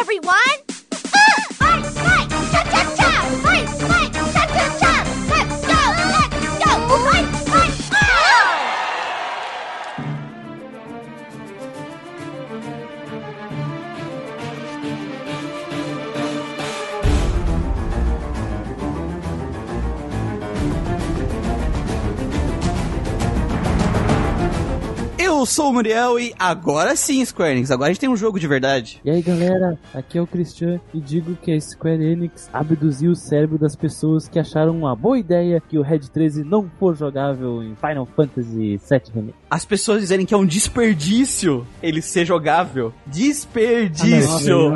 everyone! Sou o Muriel e agora sim, Square Enix, agora a gente tem um jogo de verdade. E aí galera, aqui é o Christian e digo que a Square Enix abduziu o cérebro das pessoas que acharam uma boa ideia que o Red 13 não for jogável em Final Fantasy VII Remake. As pessoas dizerem que é um desperdício ele ser jogável. Desperdício!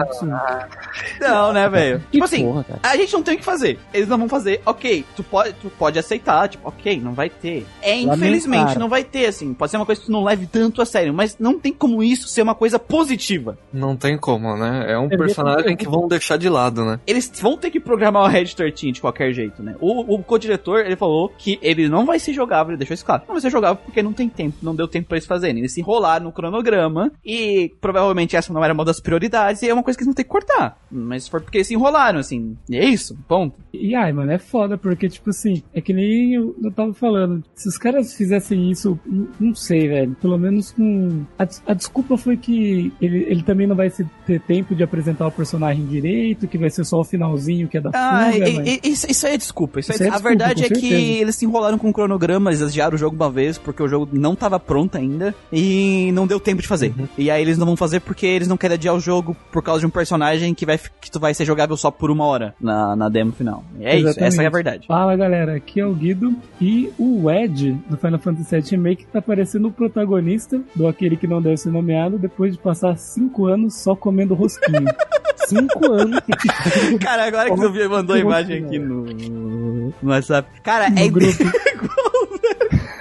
Não, né, velho? Tipo assim, porra, a gente não tem o que fazer. Eles não vão fazer, ok, tu pode, tu pode aceitar, tipo, ok, não vai ter. É, infelizmente, não vai ter, assim. Pode ser uma coisa que tu não leve tanto a sério, mas não tem como isso ser uma coisa positiva. Não tem como, né? É um É personagem que vão deixar de lado, né? Eles vão ter que programar o Red 13 de qualquer jeito, né? O, o co-diretor, ele falou que ele não vai ser jogável, ele deixou isso claro. Não vai ser jogável porque não tem tempo, não deu tempo pra eles fazerem. Eles se enrolaram no cronograma e provavelmente essa não era uma das prioridades e é uma coisa que eles vão ter que cortar. Mas foi porque eles se enrolaram, assim. E é isso, ponto. E ai, mano, é foda, porque, tipo assim, é que nem eu, eu tava falando. Se os caras fizessem isso, não sei, velho. Pelo menos com. A, a desculpa foi que ele, ele também não vai ter tempo de apresentar o personagem direito, que vai ser só o finalzinho que é da Ah, fuga, e- mas- e- isso, isso aí é desculpa. Isso Isso é a desculpa, verdade com é que eles se enrolaram com o cronograma, eles adiaram o jogo uma vez porque o jogo não tava pronto ainda e não deu tempo de fazer. Uhum. E aí eles não vão fazer porque eles não querem adiar o jogo por causa de um personagem que vai que tu vai ser jogável só por uma hora na, na demo final. É isso, Exatamente. essa é a verdade. Fala galera, aqui é o Guido e o Ed do Final Fantasy VII Remake tá parecendo o protagonista do aquele que não deve ser nomeado depois de passar 5 anos só comendo rosquinho. Cinco anos. Cara, agora que tu viu- mandou a imagem aqui no, no WhatsApp. Cara, No é grupo.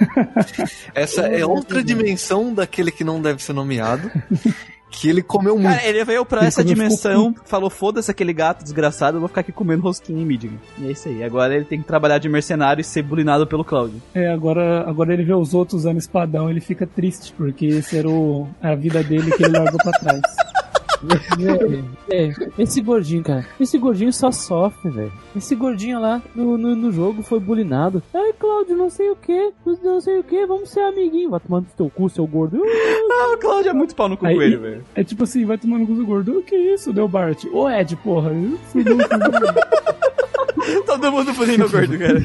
Essa é outra dimensão daquele que não deve ser nomeado. Que ele comeu muito. Cara, ele veio pra Ele essa dimensão, falou: foda-se aquele gato desgraçado, eu vou ficar aqui comendo rosquinha em Midgard. E é isso aí. Agora ele tem que trabalhar de mercenário e ser bulinado pelo Cláudio. É, agora, agora ele vê os outros usando espadão, ele fica triste, porque esse era o, a vida dele que ele largou pra trás. É, esse gordinho, cara. Esse gordinho só sofre, velho. Esse gordinho lá no, no, no jogo foi bulinado. Ai, Cláudio, não sei o que, não sei o que, vamos ser amiguinho. Vai tomando teu cu, seu gordo. Ah, o Cláudio é muito pau no cu Aí- com ele, velho. É tipo assim, vai tomando com o gordo. O que é isso, deu Bart? Ô Ed, porra. Todo mundo fazendo o gordo, cara.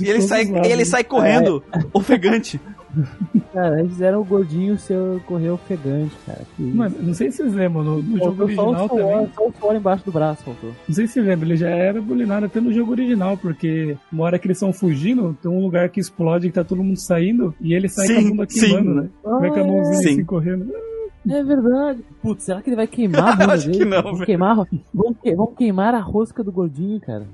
E ele sai, ele sai correndo, ofegante. Cara, eles fizeram o gordinho seu correr ofegante, cara. Que isso. Mano, não sei se vocês lembram, no, no jogo Faltou só o original suor, também. só o suor embaixo do braço, faltou. Não sei se você lembra, ele já era bulinado até no jogo original, porque uma hora que eles estão fugindo, tem um lugar que explode que tá todo mundo saindo, e ele sai Sim, com a bunda sim. queimando, né? Vai com a mãozinha Sim. assim correndo. É verdade. Putz, será que ele vai queimar a bunda Acho que dele? não, vamos, velho. queimar, vamos, que- vamos queimar a rosca do gordinho, cara.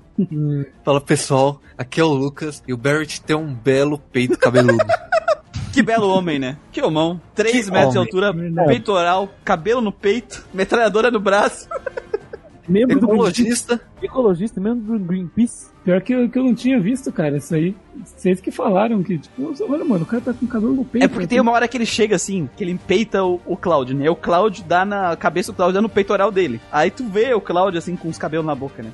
Fala pessoal, aqui é o Lucas e o Barrett tem um belo peito cabeludo. Que belo homem, né? Que homão. 3 Que metros de homem. altura, Verdade. peitoral, cabelo no peito, metralhadora no braço. Membro do Greenpeace, Ecologista, ecologista, membro do Greenpeace. Pior que eu, que eu não tinha visto, cara, isso aí. Vocês que falaram que, tipo, olha, mano, o cara tá com cabelo no peito. É porque tem uma hora que ele chega assim, que ele empeita o, o Cláudio, né? O Cláudio dá na cabeça do Cláudio, dá no peitoral dele. Aí tu vê o Cláudio assim com os cabelos na boca, né?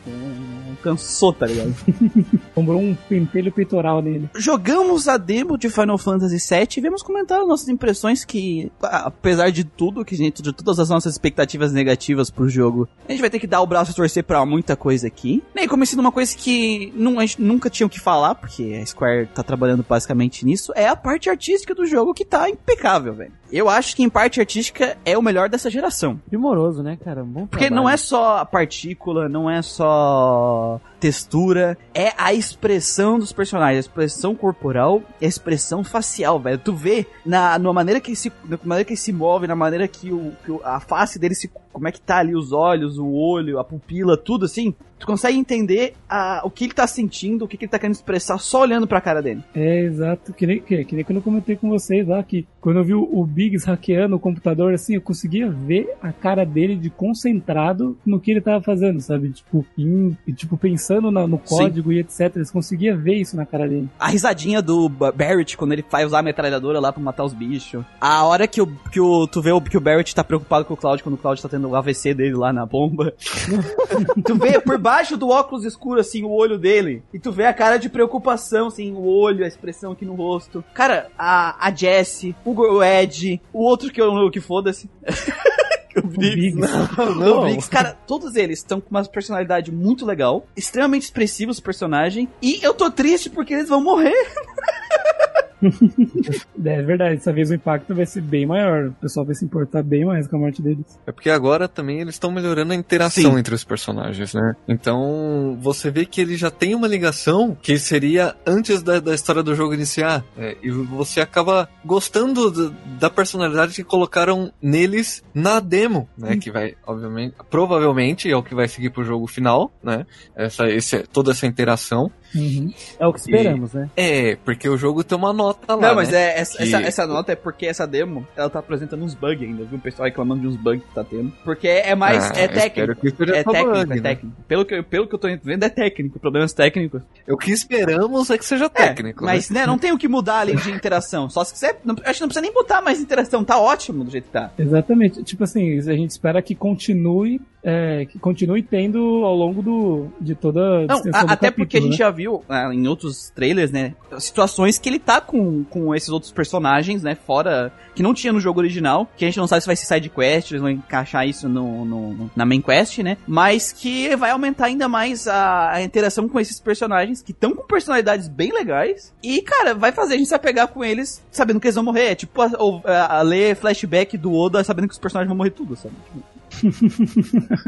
Cansou, tá ligado? Comprou um pentelho peitoral nele. Jogamos a demo de Final Fantasy VII e vamos comentar as nossas impressões que, apesar de tudo, que gente, de todas as nossas expectativas negativas pro jogo, a gente vai ter que dar o braço a torcer pra muita coisa aqui. E começando uma coisa que não, a gente nunca tinha que falar, porque a Square tá trabalhando basicamente nisso, é a parte artística do jogo que tá impecável, velho. Eu acho que em parte artística é o melhor dessa geração. Primoroso, né, cara? Porque trabalho. não é só a partícula, não é só textura, é a expressão dos personagens, a expressão corporal e a expressão facial, velho. Tu vê na, na maneira que ele se, na maneira que ele se move, na maneira que, o, que a face dele se, como é que tá ali os olhos, o olho, a pupila, tudo assim. Tu consegue entender a, o que ele tá sentindo, o que, que ele tá querendo expressar só olhando pra cara dele. É, exato. Que nem, que, que nem quando eu comentei com vocês lá, que quando eu vi o, o Biggs hackeando o computador, assim, eu conseguia ver a cara dele de concentrado no que ele tava fazendo, sabe? Tipo, em- tipo pensando na- no código e etc. Eles conseguiam ver isso na cara dele. A risadinha do Ba- Barrett quando ele vai usar a metralhadora lá pra matar os bichos. A hora que, o, que o, tu vê o, que o Barrett tá preocupado com o Cloud quando o Cloud tá tendo o AVC dele lá na bomba. tu vê por baixo do óculos escuro, assim, o olho dele. E tu vê a cara de preocupação, assim, o olho, a expressão aqui no rosto. Cara, a, a Jessie, o, o Ed, o outro que eu não, que foda-se. o Biggs. Biggs. Não, o Biggs, cara, todos eles estão com uma personalidade muito legal, extremamente expressivos personagem, e eu tô triste porque eles vão morrer. É verdade, dessa vez o impacto vai ser bem maior. O pessoal vai se importar bem mais com a morte deles. É porque agora também eles estão melhorando a interação Sim. entre os personagens, né? Então você vê que ele já tem uma ligação que seria antes da, da história do jogo iniciar. É, e você acaba gostando do- da personalidade que colocaram neles na demo, né? Que vai, obviamente, provavelmente é o que vai seguir pro jogo final, né? Essa, esse, toda essa interação. Uhum. É o que esperamos, né? É, porque o jogo tem uma nota lá. Não, mas né? é, essa, Que- essa, essa nota é porque essa demo, ela tá apresentando uns bugs ainda, viu? O pessoal reclamando de uns bugs que tá tendo. Porque é mais, Ah, é espero técnico. É técnico, bug, é né? técnico. Pelo que, eu- pelo que eu tô vendo, é técnico. Problemas técnicos. O que esperamos é que seja É, técnico. né? mas, né, não tem o que mudar ali de interação. Só se quiser. Não, acho que não precisa nem botar mais interação. Tá ótimo do jeito que tá. Exatamente. Tipo assim, a gente espera que continue, é, que continue tendo ao longo do, de toda a Não, a- até porque a capítulo, gente né? já viu ah, em outros trailers, né? Situações que ele tá com, com esses outros personagens, né? Fora. Que não tinha no jogo original. Que a gente não sabe se vai ser side quest, eles vão encaixar isso no, no- na main quest, né? Mas que vai aumentar ainda mais a, a interação com esses personagens, que estão com personalidades bem legais. E, cara, vai fazer a gente se apegar com eles sabendo que eles vão morrer. É tipo a, ou- a- a ler flashback do Oda sabendo que os personagens vão morrer tudo, sabe? Tipo,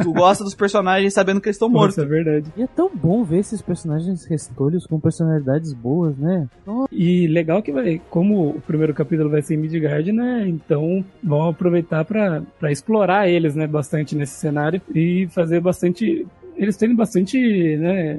tu gosta dos personagens sabendo que eles estão mortos. Nossa, é verdade. E é tão bom ver esses personagens restolhos com personalidades boas, né? E legal que vai, como o primeiro capítulo vai ser em Midgard, né? Então vão aproveitar pra pra explorar eles, né? Bastante nesse cenário e fazer bastante. Eles têm bastante, né?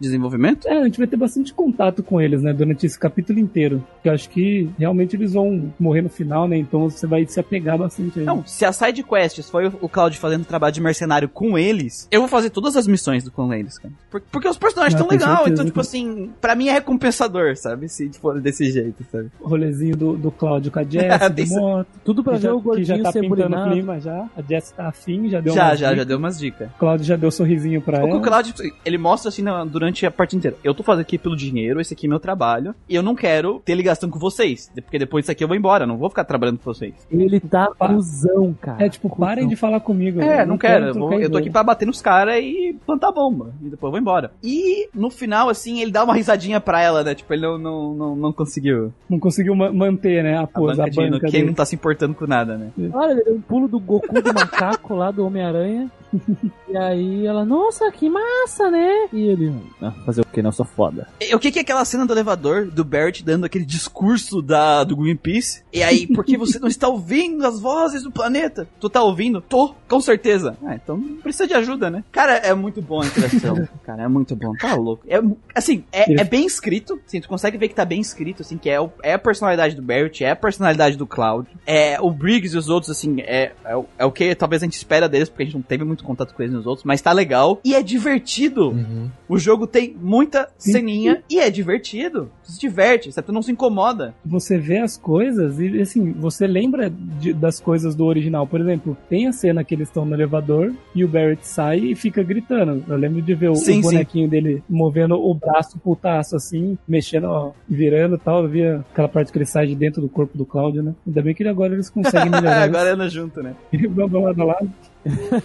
Desenvolvimento? É, a gente vai ter bastante contato com eles, né? Durante esse capítulo inteiro. Que eu acho que realmente eles vão morrer no final, né? Então você vai se apegar bastante a eles. Não, se a side quests foi o- o Cloud fazendo trabalho de mercenário com eles, eu vou fazer todas as missões do- com eles, cara. Por- Porque os personagens Ah, estão com legais, certeza. então, tipo assim, pra mim é recompensador, sabe? Se for desse jeito, sabe? O rolezinho do, do Cláudio com a Jess, do moto. Tudo pra ver já, o que já gordinho tá ser pintando o clima já. A Jess tá afim, já deu já, uma já, já deu umas dicas. O Cláudio já deu sorrisinho pra O ela. o Cloud, ele mostra assim durante a parte inteira. Eu tô fazendo aqui pelo dinheiro, esse aqui é meu trabalho, e eu não quero ter ligação com vocês. Porque depois disso aqui eu vou embora, não vou ficar trabalhando com vocês. Ele tá cuzão, cara. É tipo, parem de falar comigo. É, eu não quero. Eu, vou- eu tô aqui pra bater nos caras e plantar bomba. E depois eu vou embora. E no final, assim, ele dá uma risadinha pra ela, né? Tipo, ele não, não, não, não conseguiu. Não conseguiu ma- manter, né, a A pose, a banca banca, de quem dele. não tá se importando com nada, né? Olha, ele deu um pulo do Goku do macaco lá do Homem-Aranha. e aí ela, nossa, que massa, né? E ele, ah, fazer o que? Não, eu sou foda. E o que que é aquela cena do elevador, do Barrett dando aquele discurso da, do Greenpeace? E aí, por que você não está ouvindo as vozes do planeta? Tu tá ouvindo? Tô, com certeza. Ah, então não precisa de ajuda, né? Cara, é muito bom a interação. Cara, é muito bom. Tá louco. É, assim, é, é bem escrito. Assim, tu consegue ver que tá bem escrito, assim, que é, o- é a personalidade do Barrett, é a personalidade do Cloud. É, o Briggs e os outros, assim, é, é, é o que talvez a gente espera deles, porque a gente não teve muito contato com eles nos outros, mas tá legal. E é divertido. Uhum. O jogo tem muita ceninha e é divertido. Tu se diverte? Tu não se incomoda. Você vê as coisas e, assim, você lembra de- das coisas do original. Por exemplo, tem a cena que eles estão no elevador e o Barrett sai e fica gritando. Eu lembro de ver o, Sim, o bonequinho dele movendo o braço putaço, assim, mexendo, ó, virando e tal. Eu via aquela parte que ele sai de dentro do corpo do Cláudio, né? Ainda bem que agora eles conseguem melhorar. Agora anda junto, né? Vamos lado a lado.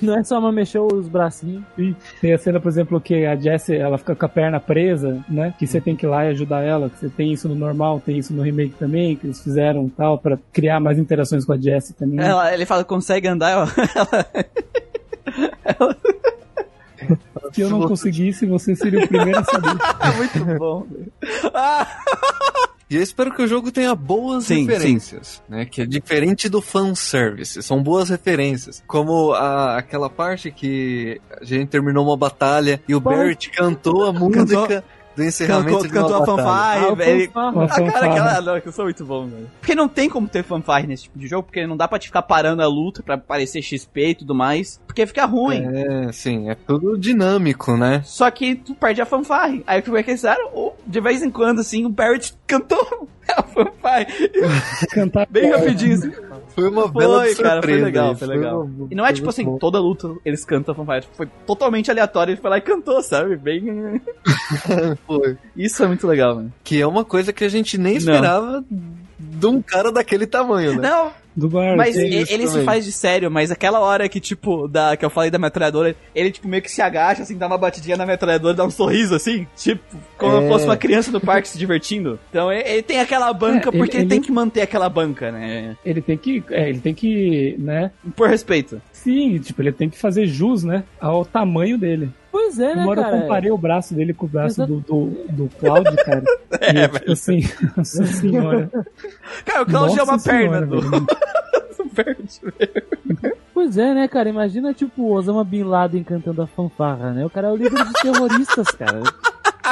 Não é só uma mexer os bracinhos. E tem a cena, por exemplo, que a Jessie, ela fica com a perna presa, né? Que você tem que ir lá e ajudar ela. Que você tem isso no normal, tem isso no remake também, que eles fizeram e tal, pra criar mais interações com a Jessie também. Ela, ele fala, consegue andar, ela, ela- Se eu não conseguisse, você seria o primeiro a saber. é muito bom. Ah, E eu espero que o jogo tenha boas Sim, referências, né? Que é diferente do fanservice. São boas referências. Como a- aquela parte que a gente terminou uma batalha e o Pô. Barrett cantou a música do encerramento cantou, cantou a fanfare, Ah, velho. A cara, aquela, não, que eu sou muito bom, velho. Porque não tem como ter fanfare nesse tipo de jogo, porque não dá pra te ficar parando a luta pra parecer XP e tudo mais, porque fica ruim. É, sim, é tudo dinâmico, né? Só que tu perde a fanfare. Aí o que fizeram? De vez em quando, assim, o Barrett cantou a fanfare. Cantar Bem rapidinho, assim. Foi uma bela Foi, cara, foi surpresa legal, foi legal. uma- E não é Foi tipo assim, bom. toda luta eles cantam fanfare. Foi totalmente aleatório, ele foi lá e cantou, sabe? Bem. Foi. Isso é muito legal, mano. Que é uma coisa que a gente nem Não. De um cara daquele tamanho, né? Não, Do bar. mas tem ele, se faz de sério, mas aquela hora que, tipo, da, que eu falei da metralhadora, ele, tipo, meio que se agacha, assim, dá uma batidinha na metralhadora, dá um sorriso, assim, tipo, como É. se fosse uma criança no parque se divertindo. Então ele, ele tem aquela banca É, ele- porque ele, ele- tem que manter aquela banca, né? Ele tem que. É, ele tem que. né? Por respeito. Sim, tipo, ele tem que fazer jus, né? Ao tamanho dele. Pois é, né, Uma hora eu cara? comparei o braço dele com o braço Exato. do, do, do Cloud, cara. É, e, velho. tipo assim, nossa senhora. Cara, o Claudio é uma Nossa perna senhora, do. velho. Pois é, né, cara? Imagina, tipo, o Osama Bin Laden cantando a fanfarra, né? O cara é o líder dos terroristas, cara.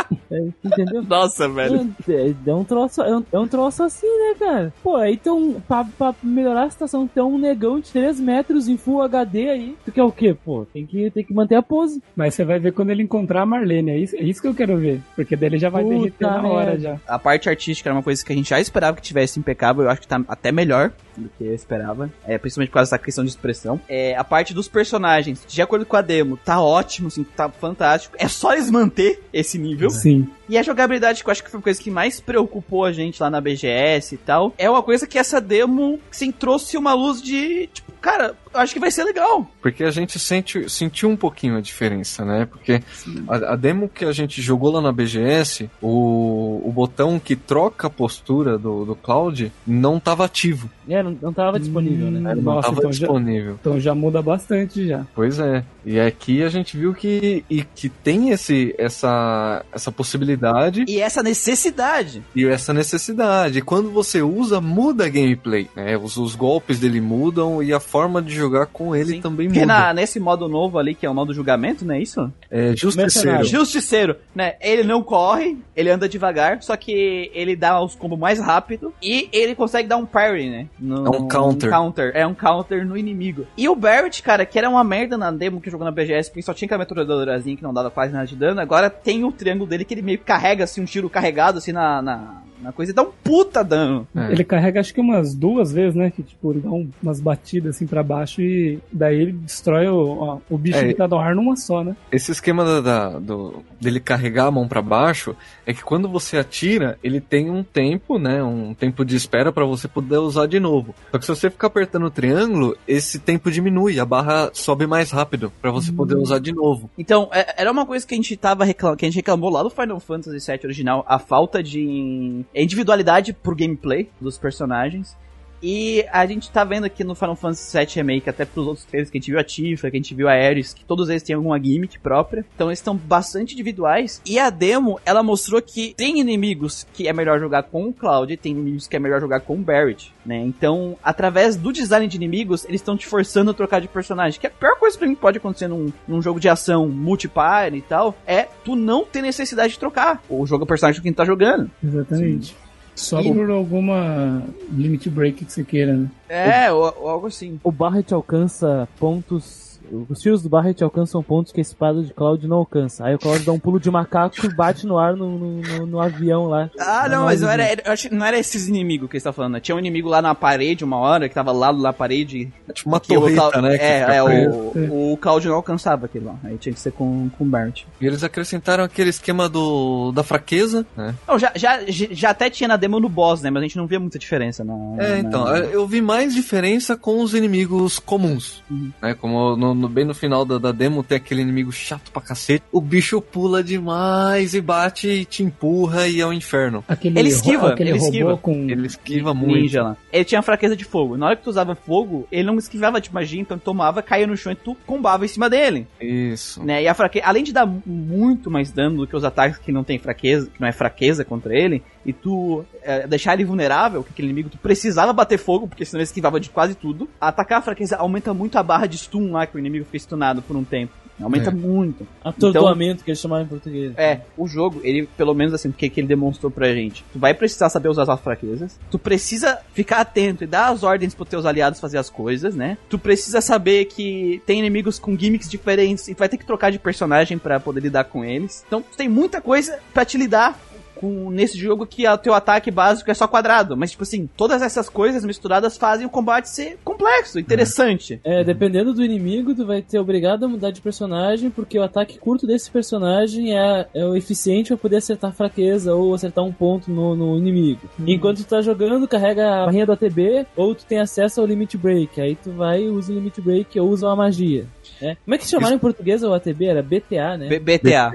É, entendeu? Nossa, velho. É, é um troço, é um, é um troço assim, né, cara? Pô, aí então, pra, pra melhorar a situação, tem um negão de 3 metros em Full HD aí. Tu quer o quê? Pô, tem que, tem que manter a pose. Mas você vai ver quando ele encontrar a Marlene. É isso, é isso que eu quero ver. Porque daí ele já vai Puta derreter na hora merda. já. A parte artística era uma coisa que a gente já esperava que tivesse impecável. Eu acho que tá até melhor do que eu esperava. É, principalmente por causa dessa questão de expressão. É, a parte dos personagens, de acordo com a demo, tá ótimo, assim, tá fantástico. É só eles manter esse nível. Sim. E a jogabilidade, que eu acho que foi a coisa que mais preocupou a gente lá na BGS e tal, é uma coisa que essa demo, assim, trouxe uma luz de, tipo, cara, eu acho que vai ser legal. Porque a gente sente, sentiu um pouquinho a diferença, né? Porque a, a demo que a gente jogou lá na BGS, o, o botão que troca a postura do, do Cloud não estava ativo, É, não, não tava disponível, né? Hum, não Nossa, estava então já, disponível. então já muda bastante já. Pois é. E aqui a gente viu que, e que tem esse, essa, essa possibilidade E essa necessidade. e essa necessidade. E quando você usa, muda a gameplay. Né? Os, os golpes dele mudam e a forma de jogar com ele Sim. também Porque muda. na, nesse modo novo ali, que é o modo julgamento, não é isso? É justiceiro. Mercenário. Justiceiro, né? Ele não corre, ele anda devagar, só que ele dá os combos mais rápido e ele consegue dar um parry, né? No- É um counter. counter. É um counter no inimigo. E o Barrett, cara, que era uma merda na demo que jogou na BGS, porque só tinha aquela metralhadorazinha que não dava quase nada de dano, agora tem o triângulo dele que ele meio que carrega assim um tiro carregado assim na, na, na coisa e dá um puta dano. É. Ele carrega acho que umas duas vezes, né? Que tipo, ele dá um- umas batidas assim pra baixo e daí ele destrói o, ó, o bicho É. que tá no ar numa só, né? Esse esquema da, da- do, dele carregar a mão pra baixo é que quando você atira, ele tem um tempo, né? Um tempo de espera pra você poder usar de novo. Só que se você ficar apertando o triângulo, esse tempo diminui, a barra sobe mais rápido pra você poder usar de novo. Então, é- era uma coisa que a gente tava reclamando, que a gente reclamou lá do Final Fantasy VII original, a falta de individualidade pro gameplay dos personagens. E a gente tá vendo aqui no Final Fantasy VII Remake, até pros outros trailers que a gente viu a Tifa, que a gente viu a Ares, que todos eles têm alguma gimmick própria. Então eles estão bastante individuais. E a demo, ela mostrou que tem inimigos que é melhor jogar com o Cloud, e tem inimigos que é melhor jogar com o Barrett, né? Então, através do design de inimigos, eles estão te forçando a trocar de personagem. Que a pior coisa pra mim que pode acontecer num, num jogo de ação multiplayer e tal, é tu não ter necessidade de trocar o jogo o personagem que tu tá jogando. Exatamente. Só E- por alguma limit break que você queira, né? É, ou, ou algo assim. O Barret alcança pontos. Os tiros do Barret alcançam pontos que a espada de Cloud não alcança. Aí o Cloud dá um pulo de macaco e bate no ar no, no, no- no avião lá. Ah, não, mas não era, acho, não era esses inimigos que você tá falando. né? Tinha um inimigo lá na parede uma hora, que tava lá na parede. É tipo uma o torreta, né? É, é o, o Claudio não alcançava aquilo lá. Aí tinha que ser com, com o Bart. E eles acrescentaram aquele esquema do, da fraqueza, né? Não, já, já, já até tinha na demo no boss, né? Mas a gente não via muita diferença na. É, na- então, eu vi mais diferença com os inimigos comuns. Uhum. Né? Como no, no- bem no final da, da demo tem aquele inimigo chato pra cacete. O bicho pula demais e bate e te empurra e é o inferno. Aquele Ele esquiva, ro- aquele ele robô esquiva. com. Ele esquiva muito. Ninja lá. Ele tinha fraqueza de fogo. Na hora que tu usava fogo, ele não esquivava de magia, então tomava, caía no chão e tu combava em cima dele. Isso. Né? E a fraqueza, além de dar mu- muito mais dano do que os ataques que não tem fraqueza, que não é fraqueza contra ele, e tu é, deixar ele vulnerável, que aquele inimigo tu precisava bater fogo, porque senão ele esquivava de quase tudo. Atacar a fraqueza aumenta muito a barra de stun lá, que o inimigo fica stunado por um tempo. Aumenta É. muito. Atordoamento, que eles chamaram em português. É, o jogo, ele, pelo menos assim, o que, que ele demonstrou pra gente? Tu vai precisar saber usar as fraquezas, tu precisa ficar atento e dar as ordens pros teus aliados fazer as coisas, né? Tu precisa saber que tem inimigos com gimmicks diferentes e tu vai ter que trocar de personagem pra poder lidar com eles. Então, tu tem muita coisa pra te lidar com nesse jogo que o teu ataque básico é só quadrado. Mas, tipo assim, todas essas coisas misturadas fazem o combate ser complexo, interessante. É, dependendo do inimigo, tu vai ter obrigado a mudar de personagem, porque o ataque curto desse personagem é, é o eficiente pra poder acertar fraqueza ou acertar um ponto no, no inimigo. Enquanto tu tá jogando, carrega a barrinha do ATB, ou tu tem acesso ao Limit Break. Aí tu vai, usa o Limit Break ou usa uma magia. É. Como é que se chamaram em português o ATB? Era BTA, né? B- BTA.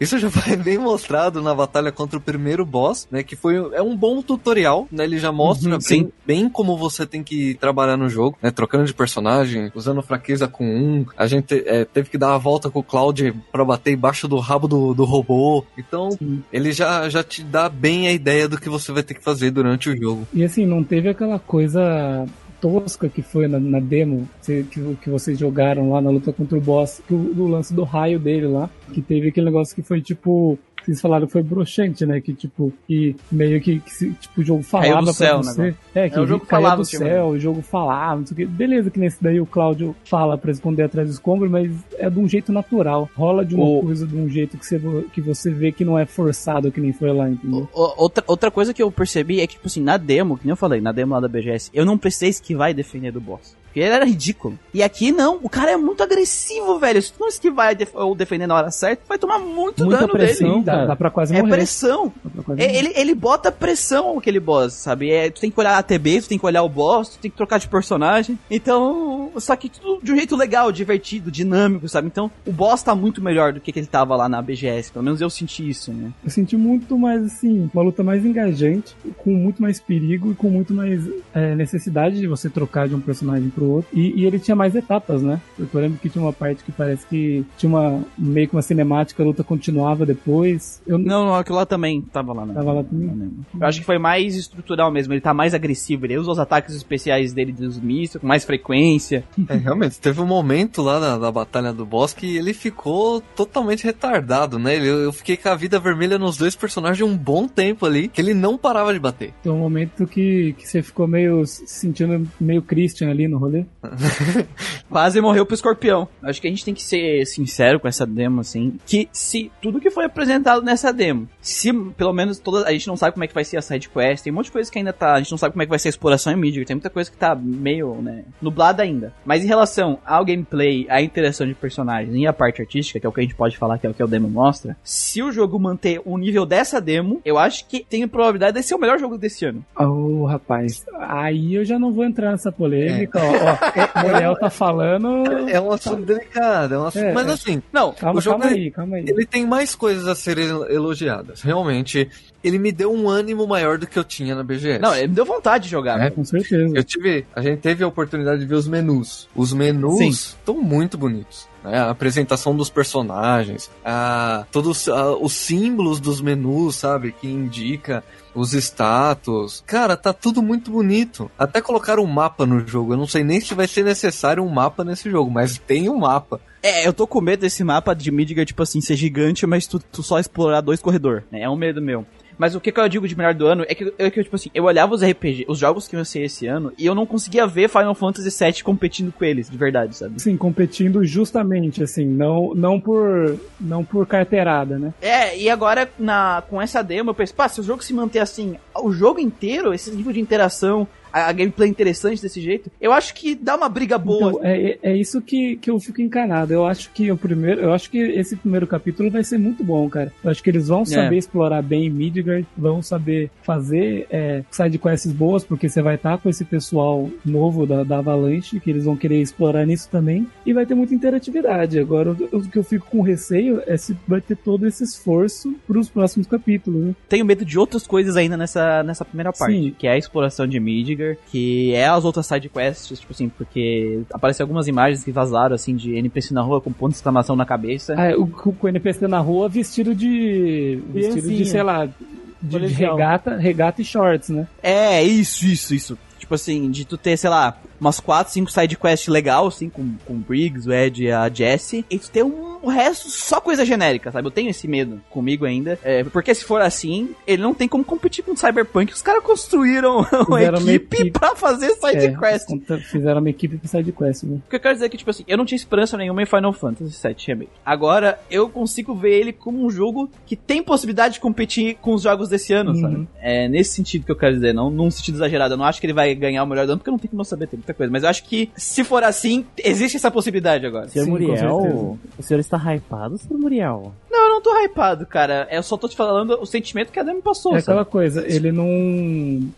Isso já foi bem mostrado na batalha contra o primeiro boss, né? Que foi é um bom tutorial, né? Ele já mostra Uhum, sim. bem, bem como você tem que trabalhar no jogo, né? Trocando de personagem, usando fraqueza com um. A gente é, teve que dar a volta com o Cloud pra bater embaixo do rabo do, do robô. Então, ele já, já te dá bem a ideia do que você vai ter que fazer durante o jogo. E assim, não teve aquela coisa tosca que foi na, na demo que, que, que vocês jogaram lá na luta contra o boss, que o, o lance do raio dele lá, que teve aquele negócio que foi tipo. Vocês falaram que foi broxante, né? Que tipo, que meio que, que tipo, o jogo falava do pra céu, você. né, É, que É, o jogo falava do céu, o jogo falava, não sei o que. Beleza, que nesse daí o Cláudio fala pra esconder atrás do escombro, mas é de um jeito natural. Rola de uma O- coisa de um jeito que você, que você vê que não é forçado, que nem foi lá, entendeu? O- Outra, outra coisa que eu percebi é que, tipo assim, na demo, que nem eu falei, na demo lá da BGS, eu não precisei esquivar e defender do boss. Porque ele era ridículo. E aqui não, o cara é muito agressivo, velho. Se tu não esquivar e ou defender na hora certa, vai tomar muito Muita dano pressão. dele. Dá, cara. dá pra quase É morrer. pressão. Dá pra quase É, ele, ele bota pressão aquele boss, sabe? É, tu tem que olhar a ATB, tu tem que olhar o boss, tu tem que trocar de personagem. Então, só que tudo de um jeito legal, divertido, dinâmico, sabe? Então, o boss tá muito melhor do que, que ele tava lá na BGS. Pelo menos eu senti isso, né? Eu senti muito mais, assim, uma luta mais engajante, com muito mais perigo e com muito mais é, necessidade de você trocar de um personagem pro outro. E, e ele tinha mais etapas, né? Eu lembro que tinha uma parte que parece que tinha uma meio que uma cinemática, a luta continuava depois. Eu Não, não, aquilo lá também tava lá, né? Tava lá também? Eu acho que foi mais estrutural mesmo. Ele tá mais agressivo. Ele usa os ataques especiais dele dos mísseis com mais frequência. É, realmente, teve um momento lá na, na batalha do boss que ele ficou totalmente retardado, né? Ele- eu fiquei com a vida vermelha nos dois personagens um bom tempo ali, que ele não parava de bater. Tem um momento que, que você ficou meio se sentindo meio Christian ali no rolê. Quase morreu pro escorpião. Acho que a gente tem que ser sincero com essa demo, assim. Que se tudo que foi apresentado nessa demo, se pelo menos toda. A gente não sabe como é que vai ser a side quest, tem um monte de coisa que ainda tá. A gente não sabe como é que vai ser a exploração em Midgard, tem muita coisa que tá meio, né, nublada ainda. Mas em relação ao gameplay, à interação de personagens e a parte artística, que é o que a gente pode falar que é o que o demo mostra, se o jogo manter o nível dessa demo, eu acho que tem probabilidade de ser o melhor jogo desse ano. Ô, rapaz, aí eu já não vou entrar nessa polêmica. Ó, ó, o Muriel tá falando. É um assunto delicado, é um assunto... É, mas é. assim, Não, Calma, o jogo calma é- aí, calma aí. ele tem mais coisas a serem elogiadas. Realmente, ele me deu um ânimo maior do que eu tinha na BGS. não, ele me deu vontade de jogar. É. Com certeza. Eu tive, a gente teve a oportunidade de ver os menus. Os menus Sim. estão muito bonitos. Né? A apresentação dos personagens, a, todos a- os símbolos dos menus, sabe? Que indica os status. Cara, tá tudo muito bonito. Até colocaram um mapa no jogo. Eu não sei nem se vai ser necessário um mapa nesse jogo, mas tem um mapa. É, eu tô com medo desse mapa de Midgard, tipo assim, ser gigante, mas tu, tu só explorar dois corredor, né? É um medo meu. Mas o que, que eu digo de melhor do ano é que, é que, tipo assim, eu olhava os RPG, os jogos que eu sei esse ano, e eu não conseguia ver Final Fantasy VII competindo com eles, de verdade, sabe? Sim, competindo justamente, assim, não, não por não por carteirada, né? É, e agora na, com essa demo eu pensei, pá, se o jogo se manter assim, o jogo inteiro, esse nível de interação, a, a gameplay interessante desse jeito, eu acho que dá uma briga boa. Então, é, é- é isso que, que eu fico encanado. Eu acho que o primeiro, eu acho que esse primeiro capítulo vai ser muito bom, cara. Eu acho que eles vão saber explorar bem Midgard, vão saber fazer é, sidequests boas, porque você vai estar com esse pessoal novo da, da Avalanche, que eles vão querer explorar nisso também, e vai ter muita interatividade. Agora, o, o que eu fico com receio é se vai ter todo esse esforço para os próximos capítulos, né? Tenho medo de outras coisas ainda nessa, nessa primeira parte, Sim. que é a exploração de Midgard, que é as outras side quests, tipo assim, porque aparecem algumas imagens que vazaram, assim, de NPC na rua com ponto de exclamação na cabeça. Ah, o, com o NPC na rua vestido de. vestido de, Criancinha. sei lá. De, de regata, regata e shorts, né? É, isso, isso, isso. Tipo assim, de tu ter, sei lá, umas 4, 5 side quests legal, assim, com, com o Briggs, o Ed e a Jessie, e tu ter um o resto, só coisa genérica, sabe? Eu tenho esse medo comigo ainda. É, porque se for assim, ele não tem como competir com o Cyberpunk. Os caras construíram uma equipe, equipe. pra fazer side É, quest. conta- Fizeram uma equipe pro side quest, né? O que eu quero dizer é que, tipo assim, eu não tinha esperança nenhuma em Final Fantasy VII Remake. Agora, eu consigo ver ele como um jogo que tem possibilidade de competir com os jogos desse ano, Uhum. sabe? É nesse sentido que eu quero dizer, não num sentido exagerado. Eu não acho que ele vai ganhar o melhor dano, porque eu não tenho como saber, tem muita coisa. Mas eu acho que, se for assim, existe essa possibilidade agora. Senhor Sim. Muriel, o senhor está hypado, senhor Muriel? Não, eu não tô hypado, cara. Eu só tô te falando o sentimento que a Demi passou, É sabe? aquela coisa, ele não.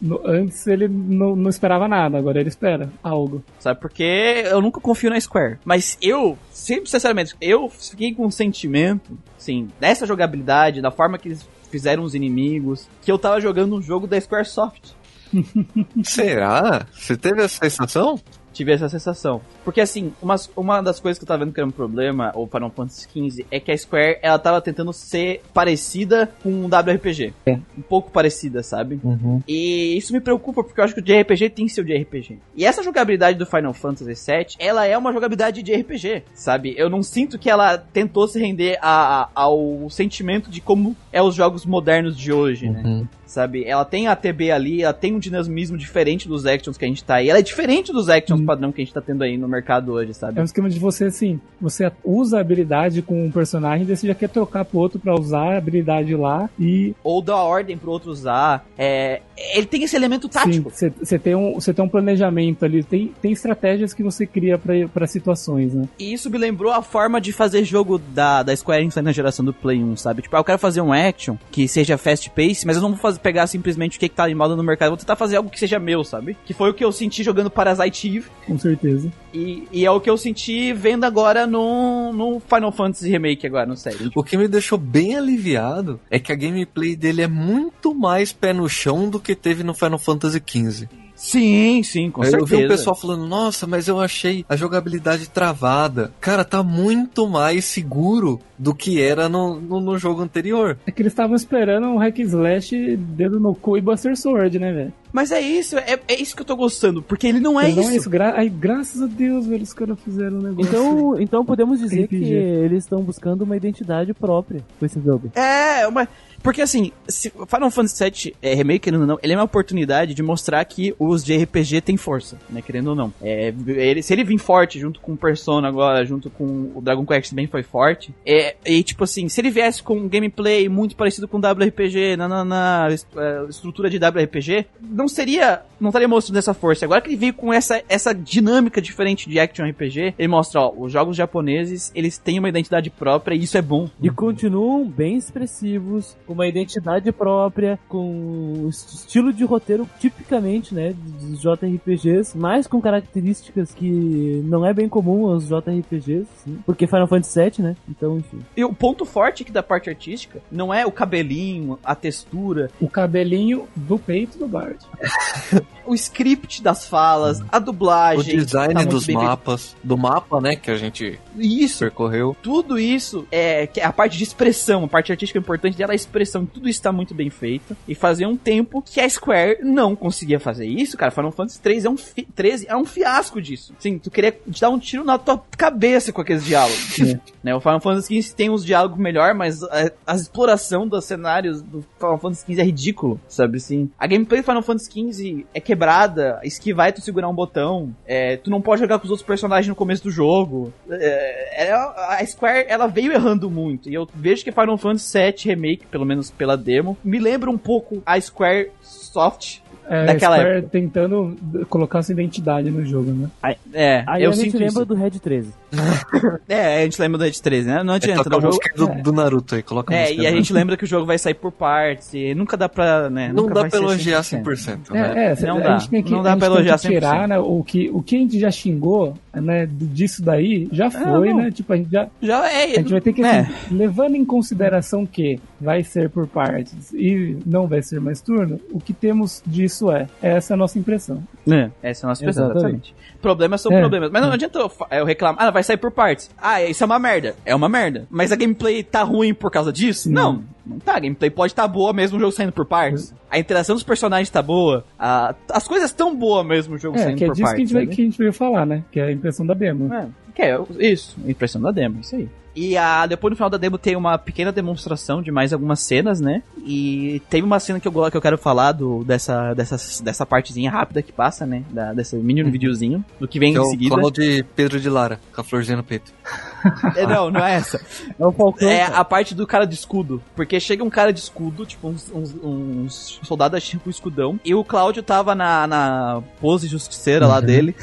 no- antes ele não, não esperava nada, agora ele espera algo. Sabe? Porque eu nunca confio na Square. Mas eu, sempre, sinceramente, eu fiquei com um sentimento, sim, dessa jogabilidade, da forma que eles fizeram os inimigos, que eu tava jogando um jogo da Squaresoft. Será? Você teve essa sensação? Tive essa sensação. Porque assim, uma, uma das coisas que eu tava vendo que era um problema, ou Final Fantasy XV, é que a Square, ela tava tentando ser parecida com um WRPG. É. Um pouco parecida, sabe? E isso me preocupa, porque eu acho que o JRPG tem o JRPG. E essa jogabilidade do Final Fantasy VII, ela é uma jogabilidade de RPG, sabe? Eu não sinto que ela tentou se render a- a- ao sentimento de como é os jogos modernos de hoje, né? Uhum. Sabe? Ela tem a TB ali, ela tem um dinamismo diferente dos actions que a gente tá aí. Ela é diferente dos actions Hum. padrão que a gente tá tendo aí no mercado hoje, sabe? É um esquema de você, assim, você usa a habilidade com um personagem, daí você já quer trocar pro outro pra usar a habilidade lá e Ou dá ordem pro outro usar. É... Ele tem esse elemento tático. você tem, um, você tem um planejamento ali, tem, tem estratégias que você cria pra pra situações, né? E isso me lembrou a forma de fazer jogo da, da Square Enix na geração do Play 1, sabe? Tipo, ah, eu quero fazer um action que seja fast pace, mas eu não vou fazer, pegar simplesmente o que, que tá em moda no mercado, eu vou tentar fazer algo que seja meu, sabe? Que foi o que eu senti jogando Parasite Eve, Com certeza. e, e é o que eu senti vendo agora no, no Final Fantasy Remake agora, no série. O que me deixou bem aliviado é que a gameplay dele é muito mais pé no chão do que teve no Final Fantasy XV. Sim, sim, com eu certeza. vi o pessoal falando, nossa, mas eu achei a jogabilidade travada. Cara, tá muito mais seguro do que era no, no, no jogo anterior. É que eles estavam esperando um hack slash, dedo no cu e Buster Sword, né, velho? Mas é isso, é, é isso que eu tô gostando, porque ele não é isso. Não é isso. Gra Ai, graças a Deus, velho, os caras fizeram um negócio. Então, então podemos dizer RPG. que eles estão buscando uma identidade própria com esse jogo. É, uma. Porque assim, se Final Fantasy VII é, Remake, querendo ou não, ele é uma oportunidade de mostrar que os de RPG têm força, né? Querendo ou não. É, ele, se ele vir forte junto com o Persona agora, junto com o Dragon Quest também foi forte. É, e tipo assim, se ele viesse com um gameplay muito parecido com WRPG, na, na, na est- é, estrutura de WRPG, não seria. Não estaria mostrando essa força. Agora que ele veio com essa, essa dinâmica diferente de Action RPG, ele mostra, ó, os jogos japoneses, eles têm uma identidade própria e isso é bom. E continuam bem expressivos, com uma identidade própria, com estilo de roteiro tipicamente, né, dos JRPGs, mas com características que não é bem comum aos JRPGs, sim, porque Final Fantasy VII, né, então enfim. E o ponto forte aqui da parte artística não é o cabelinho, a textura, O cabelinho do peito do Bard. o script das falas, a O dublagem. design tá dos mapas, do mapa, né, que a gente Isso, percorreu. tudo isso é que é a parte de expressão, a parte artística importante dela é a expressão, tudo isso tá muito bem feito. E fazia um tempo que a Square não conseguia fazer isso, cara. Final Fantasy 3 é um fi- 13 é um fiasco disso. Sim, tu queria te dar um tiro na tua cabeça com aqueles diálogos. É. né, o Final Fantasy 15 tem uns diálogos melhor, mas a, a exploração dos cenários do Final Fantasy 15 é ridículo, sabe assim? A gameplay do Final Fantasy 15 é quebrada, esquivar é tu segurar um botão, é, tu não pode jogar com os outros personagens no começo do jogo. É, é, a Square, ela veio errando muito, e eu vejo que Final Fantasy 7 Remake, pelo menos pela demo, me lembra um pouco a Square Soft É, Daquela Square tentando colocar sua identidade no jogo, né? É, Aí eu a gente lembra isso. do Red 13. É, a gente lembra do Ed 13, né? Não É, adianta, toca né? a O jogo... do, do Naruto aí, coloca a É, música e a gente lembra que o jogo vai sair por partes, e nunca dá pra, né? Não nunca dá vai pra elogiar 100%. 100%, né? É, é, Não a dá. gente tem que, Não dá a gente pra elogiar que tirar 100%. né, o, que, o que a gente já xingou né, disso daí, já foi, não. né? Tipo, a gente já. Já é. A gente vai ter que, é. assim, levando em consideração que vai ser por partes e não vai ser mais turno, o que temos disso é, essa é a nossa impressão. É, essa é a nossa impressão, Exatamente. exatamente. Problemas são É. problemas. Mas não adianta eu, eu reclamar, ah, vai sair por partes. Ah, isso é uma merda. É uma merda. Mas a gameplay tá ruim por causa disso? Não, não tá. A gameplay pode estar boa mesmo o jogo saindo por partes. A interação dos personagens tá boa. a- as coisas tão boas mesmo o jogo É, saindo que é por disso que partes. gente vai, sabe? que a gente veio falar, né? Que é a impressão da demo. É. Que é isso, impressão da demo, isso aí. E a, depois no final da demo tem uma pequena demonstração de mais algumas cenas, né? E teve uma cena que eu, que eu quero falar do, dessa, dessa, dessa partezinha rápida que passa, né? Da, desse mini videozinho, do que vem Que é em o seguida. clone de Pedro de Lara, com a florzinha no peito. É, não, não é essa. É Falcão. É a parte do cara de escudo. Porque chega um cara de escudo, tipo, uns, uns, uns soldados tipo escudão. E o Cláudio tava na, na pose justiceira lá dele.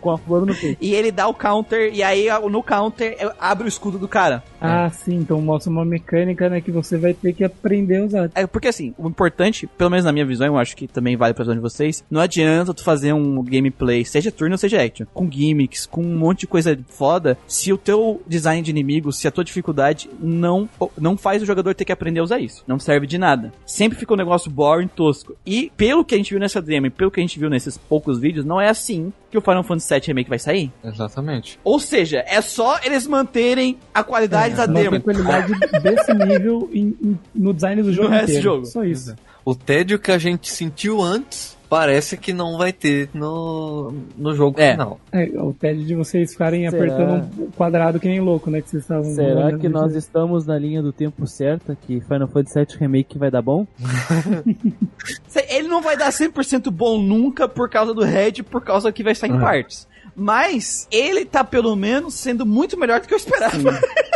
Com a flor no peito. E ele dá o counter. E aí no counter abre o escudo do cara. Ah, sim, então mostra uma mecânica, né, que você vai ter que aprender a usar. É porque assim, o importante, pelo menos na minha visão, eu acho que também vale pra visão de vocês, não adianta tu fazer um gameplay, seja turno ou seja action, com gimmicks, com um monte de coisa foda, se o teu design de inimigo, se a tua dificuldade não, não faz o jogador ter que aprender a usar isso. Não serve de nada. Sempre fica um negócio boring, tosco. E pelo que a gente viu nessa demo e pelo que a gente viu nesses poucos vídeos, não é assim que o Final Fantasy VII Remake vai sair. Exatamente. Ou seja, é só eles manterem a qualidade da Uma demo. tranquilidade desse nível em- em- no design do jogo do inteiro. jogo. Só isso. O tédio que a gente sentiu antes parece que não vai ter no, no jogo É. final. É, o TED de vocês ficarem Será? apertando um quadrado que nem louco, né? Que vocês estavam Será que nós estamos na linha do tempo certa? Que Final Fantasy VII Remake vai dar bom? Ele não vai dar 100% bom nunca por causa do Red, por causa que vai sair em É. partes. Mas ele tá pelo menos sendo muito melhor do que eu esperava.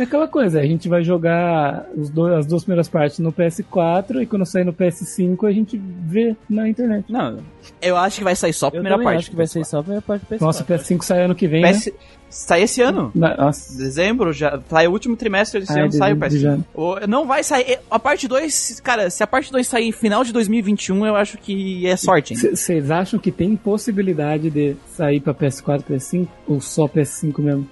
É aquela coisa, a gente vai jogar os dois- as duas primeiras partes no PS4 e quando sair no PS5 a gente vê na internet. Não, eu acho que vai sair só a Eu primeira também parte. acho que vai ser só a primeira parte do PS4. Nossa, o PS5 sai ano que vem, né? PS... Sai esse ano. Nossa. Dezembro, já sai o último trimestre desse Ah, ano, de- sai o de PS. janeiro. O- Não vai sair. A parte 2, cara, se a parte 2 sair final de 2021, eu acho que é sorte, hein? Vocês acham que tem possibilidade de sair pra PS4 PS5 ou só PS5 mesmo?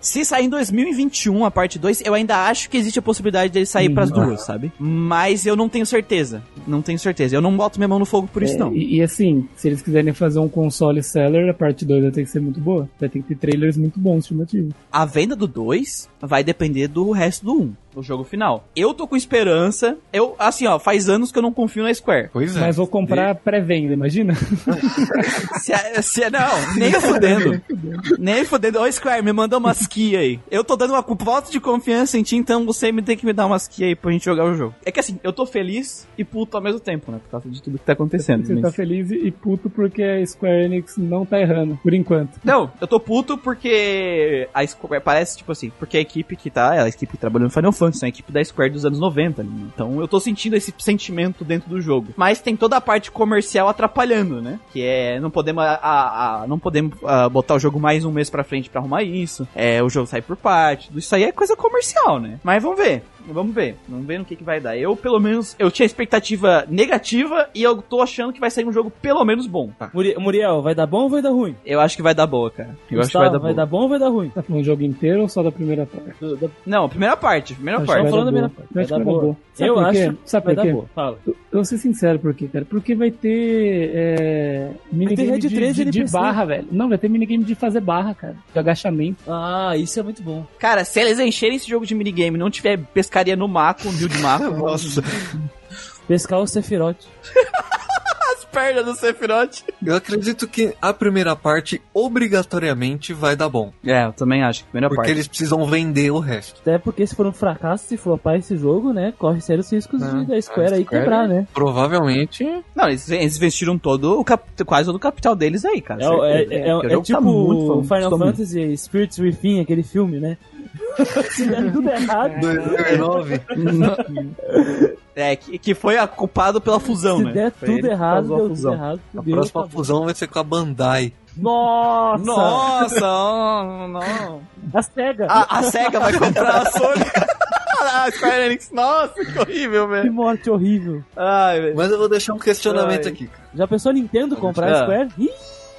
Se sair em 2021 a parte 2, eu ainda acho que existe a possibilidade dele sair Uhum. pras duas, sabe? Mas eu não tenho certeza. Não tenho certeza. Eu não boto minha mão no fogo por isso, É, não. E, e assim, se eles quiserem fazer um console seller, a parte 2 vai ter que ser muito boa. Vai ter que ter trailers muito bons, estimativos. A venda do 2 vai depender do resto do 1, um, do jogo final. Eu tô com esperança. Eu, assim, ó, faz anos que eu não confio na Square. Pois é. Mas vou comprar pré-venda, imagina? Se, a- se, a- não, nem fudendo. nem fudendo. Ô, Square, me manda umas key aí. Eu tô dando uma voto de confiança em ti, então você me tem que me dar umas key aí pra gente jogar o jogo. É que assim, eu tô feliz e puto ao mesmo tempo, né? Por causa de tudo que tá acontecendo. Você mas- tá feliz e puto porque a Square Enix não tá errando, por enquanto. Não, eu tô puto porque a Square parece, tipo assim, porque a equipe que tá, a equipe que trabalhou no Final Fantasy, é a equipe da Square dos anos 90. né? Então eu tô sentindo esse sentimento dentro do jogo. Mas tem toda a parte comercial atrapalhando, né? Que é, não podemos, a, a- a- não podemos ah, botar o jogo mais um mês pra frente pra arrumar isso. É, o jogo sai por parte. Isso aí é coisa comercial, né? Mas vamos ver. Vamos ver. Vamos ver no que, que vai dar. Eu, pelo menos, eu tinha expectativa negativa e eu tô achando que vai sair um jogo pelo menos bom. Muri- Muriel, vai dar bom ou vai dar ruim? Eu acho que vai dar boa, cara. Eu acho que vai Gustavo, dar boa. bom ou vai dar ruim? Tá falando o jogo inteiro ou só da primeira parte? Do- da- Não, primeira parte, primeira Acho parte. vai falando dar da boa. primeira parte. Eu acho Vai que dar vai dar boa. boa. Sabe Eu por quê? acho Sabe vai por dar quê? boa. Fala. Eu vou ser sincero por quê, cara? Porque vai ter é, minigame de, 3 de, de NPC. barra, velho. Não, vai ter minigame de fazer barra, cara. De agachamento. Ah, isso é muito bom. Cara, se eles encherem esse jogo de minigame e não tiver pescaria no Mako, um build Mako, Nossa, Pescar o Sephiroth. as pernas do Sephiroth. eu acredito que a primeira parte obrigatoriamente vai dar bom. É, eu também acho que primeira Porque parte. eles precisam vender o resto. Até porque se for um fracasso, se flopar esse jogo, né? Corre sérios riscos É, de, da Square a aí Square- quebrar, né? Provavelmente. Não, eles, eles investiram todo o cap, quase todo o capital deles aí, cara. É, o- é, é, é, Porque o é tipo tá fam- Final. Fantasy Spirits Within, aquele filme, né? se der tudo errado, 2009. É, que, que foi a- culpado pela fusão, se né? der Foi ele tudo que errado, deu tudo errado. A próxima acabou. fusão vai ser com a Bandai. Nossa! Nossa, não, não. A SEGA! A, a SEGA vai comprar a Sony. a Square Enix, nossa, que horrível, Que velho. morte horrível. Ai, velho. Mas eu vou deixar um questionamento Ai. aqui. cara. Já pensou a Nintendo comprar a Ah. Square? Ih,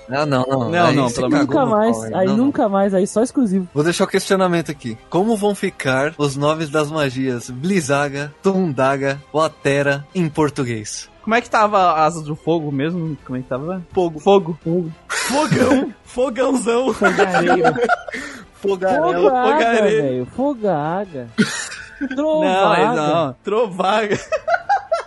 Ah, não, não. Não, Aí não, pelo cagou nunca mais. hein? aí Não, não. nunca mais, aí só exclusivo. Vou deixar o questionamento aqui. Como vão ficar os nomes das magias Blizzaga, Tundaga, Watera em português? Como é que tava a Asas do Fogo mesmo? Como é que tava? Fogo. Fogo. Fogo. Fogão. Fogãozão. Fogareiro. Fogarel. Fogaga, fogareiro. Fogaga. Não, Trovaga. não. Trovaga.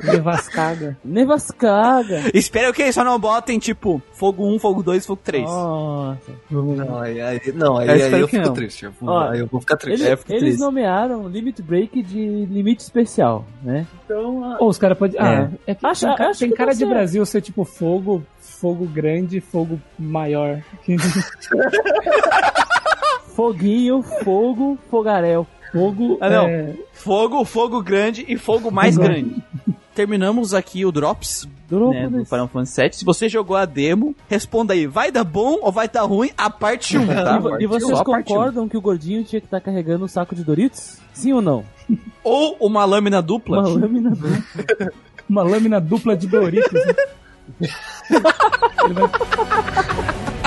Nevascaga. Nevascaga. Espero que eles só não botem, tipo, fogo 1, fogo 2, fogo 3. Nossa. Não, aí, aí- não, aí, Eu aí espero eu que fico não. triste. Eu, vou- Ó, aí eu vou ficar triste. Eles, É, fico eles triste. nomearam Limit Break de limite especial, né? Então, a- Ou os caras podem. Ah, é que Acho- tem, ca- acho tem que cara de. Brasil ser tipo fogo, fogo grande, fogo maior. foguinho, fogo, fogaréu. fogo. Ah, não. é, Fogo, fogo grande e fogo mais Fogo. grande. Terminamos aqui o Drops né, do. Final Fantasy VII. Se você jogou a demo, responda aí, vai dar bom ou vai dar ruim a parte 1, tá? E vo- E, vocês concordam que o gordinho tinha que estar carregando um saco de Doritos? Sim ou não? Ou uma lâmina dupla. Uma lâmina dupla. uma lâmina dupla de Doritos. né?